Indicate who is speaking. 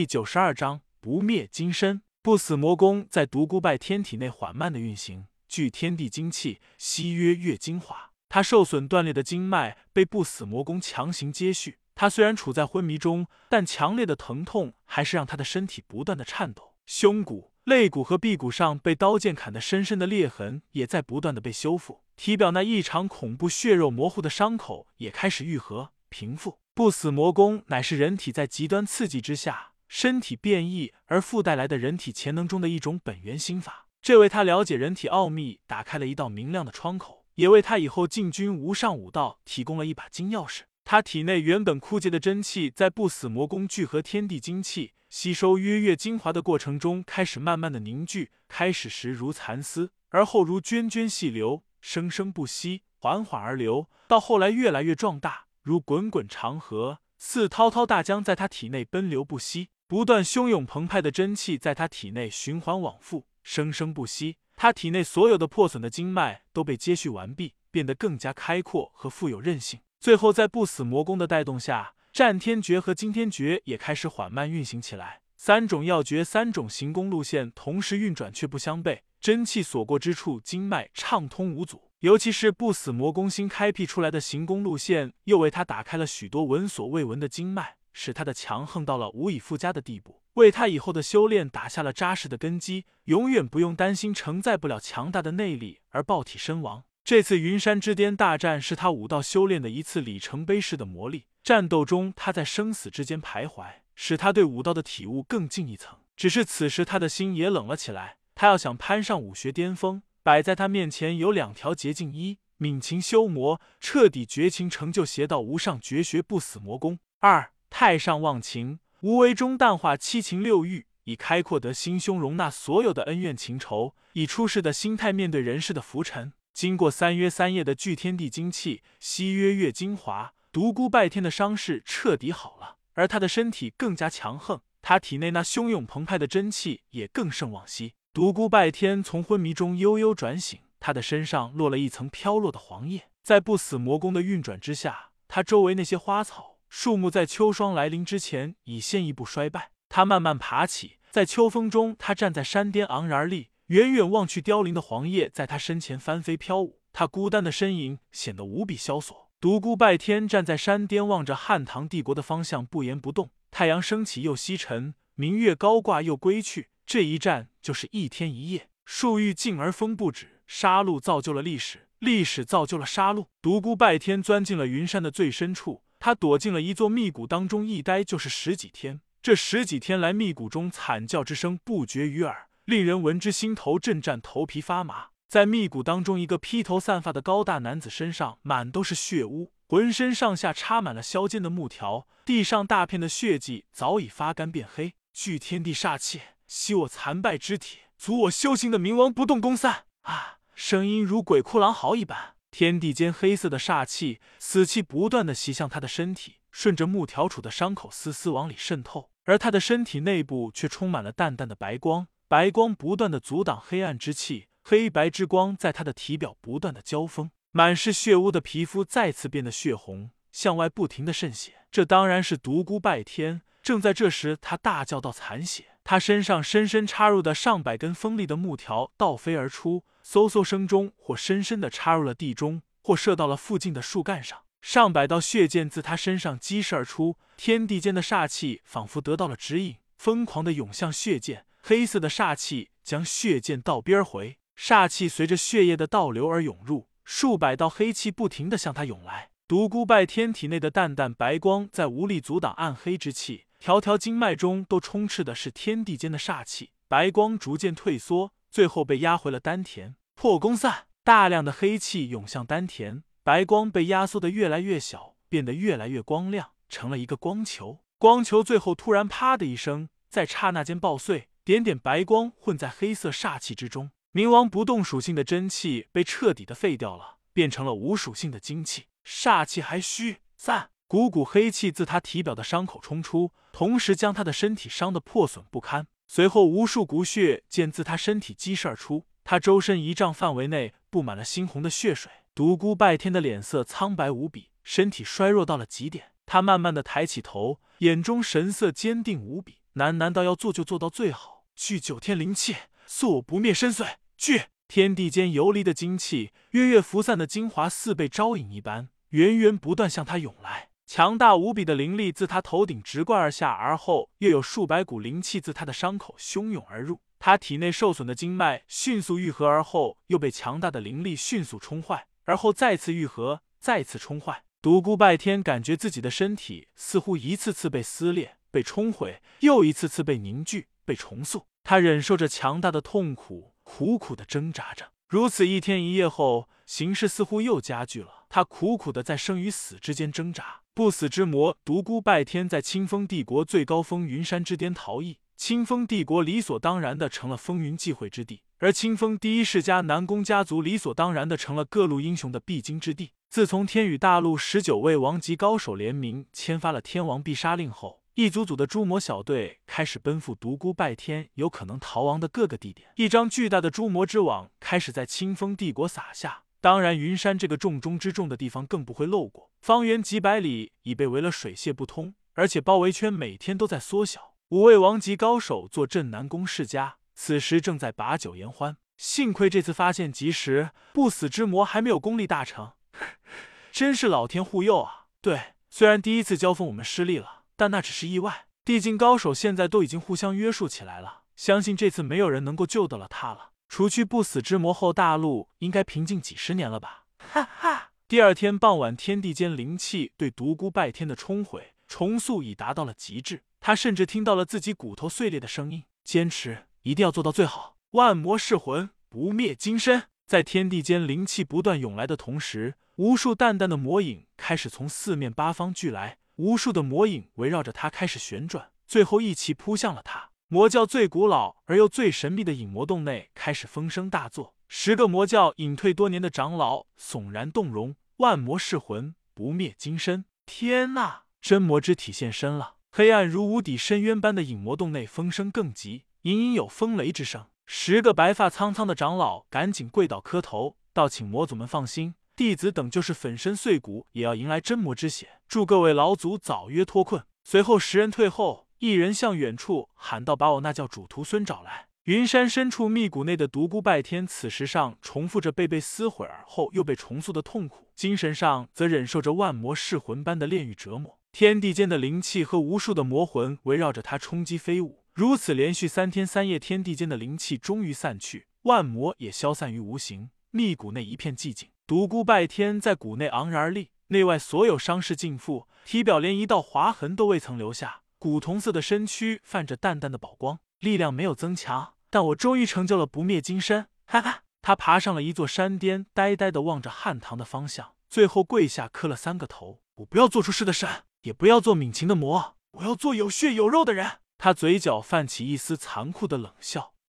Speaker 1: 第九十二章不灭金身。不死魔功在独孤拜天体内缓慢的运行，聚天地精气，吸约月精华。他受损断裂的经脉被不死魔功强行接续。他虽然处在昏迷中，但强烈的疼痛还是让他的身体不断的颤抖。胸骨、肋骨和臂骨上被刀剑砍得深深的裂痕也在不断的被修复。体表那异常恐怖、血肉模糊的伤口也开始愈合平复。不死魔功乃是人体在极端刺激之下。身体变异而附带来的人体潜能中的一种本源心法，这为他了解人体奥秘打开了一道明亮的窗口，也为他以后进军无上武道提供了一把金钥匙。他体内原本枯竭的真气，在不死魔功聚合天地精气、吸收月月精华的过程中，开始慢慢的凝聚。开始时如蚕丝，而后如涓涓细流，生生不息，缓缓而流，到后来越来越壮大，如滚滚长河，似滔滔大江，在他体内奔流不息。不断汹涌澎湃的真气在他体内循环往复，生生不息。他体内所有的破损的经脉都被接续完毕，变得更加开阔和富有韧性。最后，在不死魔功的带动下，战天诀和惊天诀也开始缓慢运行起来。三种要诀、三种行功路线同时运转，却不相悖。真气所过之处，经脉畅通无阻。尤其是不死魔功新开辟出来的行功路线，又为他打开了许多闻所未闻的经脉。使他的强横到了无以复加的地步，为他以后的修炼打下了扎实的根基，永远不用担心承载不了强大的内力而爆体身亡。这次云山之巅大战是他武道修炼的一次里程碑式的磨砺，战斗中他在生死之间徘徊，使他对武道的体悟更进一层。只是此时他的心也冷了起来，他要想攀上武学巅峰，摆在他面前有两条捷径：一泯情修魔，彻底绝情，成就邪道无上绝学不死魔功；二。太上忘情，无为中淡化七情六欲，以开阔得心胸，容纳所有的恩怨情仇，以出世的心态面对人世的浮沉。经过三约三夜的聚天地精气，吸约月精华，独孤拜天的伤势彻底好了，而他的身体更加强横，他体内那汹涌澎湃的真气也更胜往昔。独孤拜天从昏迷中悠悠转醒，他的身上落了一层飘落的黄叶，在不死魔功的运转之下，他周围那些花草。树木在秋霜来临之前已先一步衰败。他慢慢爬起，在秋风中，他站在山巅昂然而立，远远望去，凋零的黄叶在他身前翻飞飘舞。他孤单的身影显得无比萧索。独孤拜天站在山巅，望着汉唐帝国的方向，不言不动。太阳升起又西沉，明月高挂又归去。这一战就是一天一夜，树欲静而风不止。杀戮造就了历史，历史造就了杀戮。独孤拜天钻进了云山的最深处。他躲进了一座密谷当中，一待就是十几天。这十几天来，密谷中惨叫之声不绝于耳，令人闻之心头震颤，头皮发麻。在密谷当中，一个披头散发的高大男子身上满都是血污，浑身上下插满了削尖的木条，地上大片的血迹早已发干变黑。聚天地煞气，吸我残败之体，阻我修行的冥王不动宫散啊！声音如鬼哭狼嚎一般。天地间黑色的煞气、死气不断的袭向他的身体，顺着木条处的伤口丝丝往里渗透，而他的身体内部却充满了淡淡的白光，白光不断的阻挡黑暗之气，黑白之光在他的体表不断的交锋，满是血污的皮肤再次变得血红，向外不停的渗血。这当然是独孤拜天。正在这时，他大叫道：“残血！”他身上深深插入的上百根锋利的木条倒飞而出。嗖嗖声中，或深深的插入了地中，或射到了附近的树干上。上百道血箭自他身上激射而出，天地间的煞气仿佛得到了指引，疯狂的涌向血箭。黑色的煞气将血箭倒边回，煞气随着血液的倒流而涌入，数百道黑气不停的向他涌来。独孤拜天体内的淡淡白光在无力阻挡暗黑之气，条条经脉中都充斥的是天地间的煞气。白光逐渐退缩。最后被压回了丹田，破功散，大量的黑气涌向丹田，白光被压缩的越来越小，变得越来越光亮，成了一个光球。光球最后突然啪的一声，在刹那间爆碎，点点白光混在黑色煞气之中。冥王不动属性的真气被彻底的废掉了，变成了无属性的精气，煞气还虚散，股股黑气自他体表的伤口冲出，同时将他的身体伤得破损不堪。随后，无数骨血剑自他身体激射而出，他周身一丈范围内布满了猩红的血水。独孤拜天的脸色苍白无比，身体衰弱到了极点。他慢慢的抬起头，眼中神色坚定无比。难难道要做就做到最好？聚九天灵气，速我不灭深邃！聚天地间游离的精气，月月浮散的精华似被招引一般，源源不断向他涌来。强大无比的灵力自他头顶直贯而下，而后又有数百股灵气自他的伤口汹涌而入。他体内受损的经脉迅速愈合，而后又被强大的灵力迅速冲坏，而后再次愈合，再次冲坏。独孤拜天感觉自己的身体似乎一次次被撕裂、被冲毁，又一次次被凝聚、被重塑。他忍受着强大的痛苦，苦苦的挣扎着。如此一天一夜后，形势似乎又加剧了。他苦苦的在生与死之间挣扎。不死之魔独孤拜天在清风帝国最高峰云山之巅逃逸。清风帝国理所当然的成了风云际会之地，而清风第一世家南宫家族理所当然的成了各路英雄的必经之地。自从天宇大陆十九位王级高手联名签发了天王必杀令后，一组组的诛魔小队开始奔赴独孤拜天有可能逃亡的各个地点。一张巨大的诛魔之网开始在清风帝国撒下，当然云山这个重中之重的地方更不会漏过。方圆几百里已被围了水泄不通，而且包围圈每天都在缩小。五位王级高手坐镇南宫世家，此时正在把酒言欢。幸亏这次发现及时，不死之魔还没有功力大成，真是老天护佑啊！对，虽然第一次交锋我们失利了，但那只是意外。地境高手现在都已经互相约束起来了，相信这次没有人能够救得了他了。除去不死之魔后，大陆应该平静几十年了吧？哈哈。第二天傍晚，天地间灵气对独孤拜天的冲毁重塑已达到了极致。他甚至听到了自己骨头碎裂的声音。坚持，一定要做到最好。万魔噬魂，不灭金身。在天地间灵气不断涌来的同时，无数淡淡的魔影开始从四面八方聚来。无数的魔影围绕着他开始旋转，最后一齐扑向了他。魔教最古老而又最神秘的影魔洞内开始风声大作。十个魔教隐退多年的长老悚然动容。万魔噬魂，不灭金身。天呐，真魔之体现身了！黑暗如无底深渊般的影魔洞内，风声更急，隐隐有风雷之声。十个白发苍苍的长老赶紧跪倒磕头，道：“请魔祖们放心，弟子等就是粉身碎骨，也要迎来真魔之血。祝各位老祖早约脱困。”随后十人退后，一人向远处喊道：“把我那叫主徒孙找来。”云山深处密谷内的独孤拜天，此时上重复着被被撕毁而后又被重塑的痛苦，精神上则忍受着万魔噬魂般的炼狱折磨。天地间的灵气和无数的魔魂围绕着他冲击飞舞，如此连续三天三夜，天地间的灵气终于散去，万魔也消散于无形。密谷内一片寂静，独孤拜天在谷内昂然而立，内外所有伤势尽复，体表连一道划痕都未曾留下，古铜色的身躯泛着淡淡的宝光，力量没有增强，但我终于成就了不灭金身。哈哈，他爬上了一座山巅，呆呆的望着汉唐的方向，最后跪下磕了三个头：“我不要做出事的神。”也不要做敏情的魔，我要做有血有肉的人。他嘴角泛起一丝残酷的冷笑。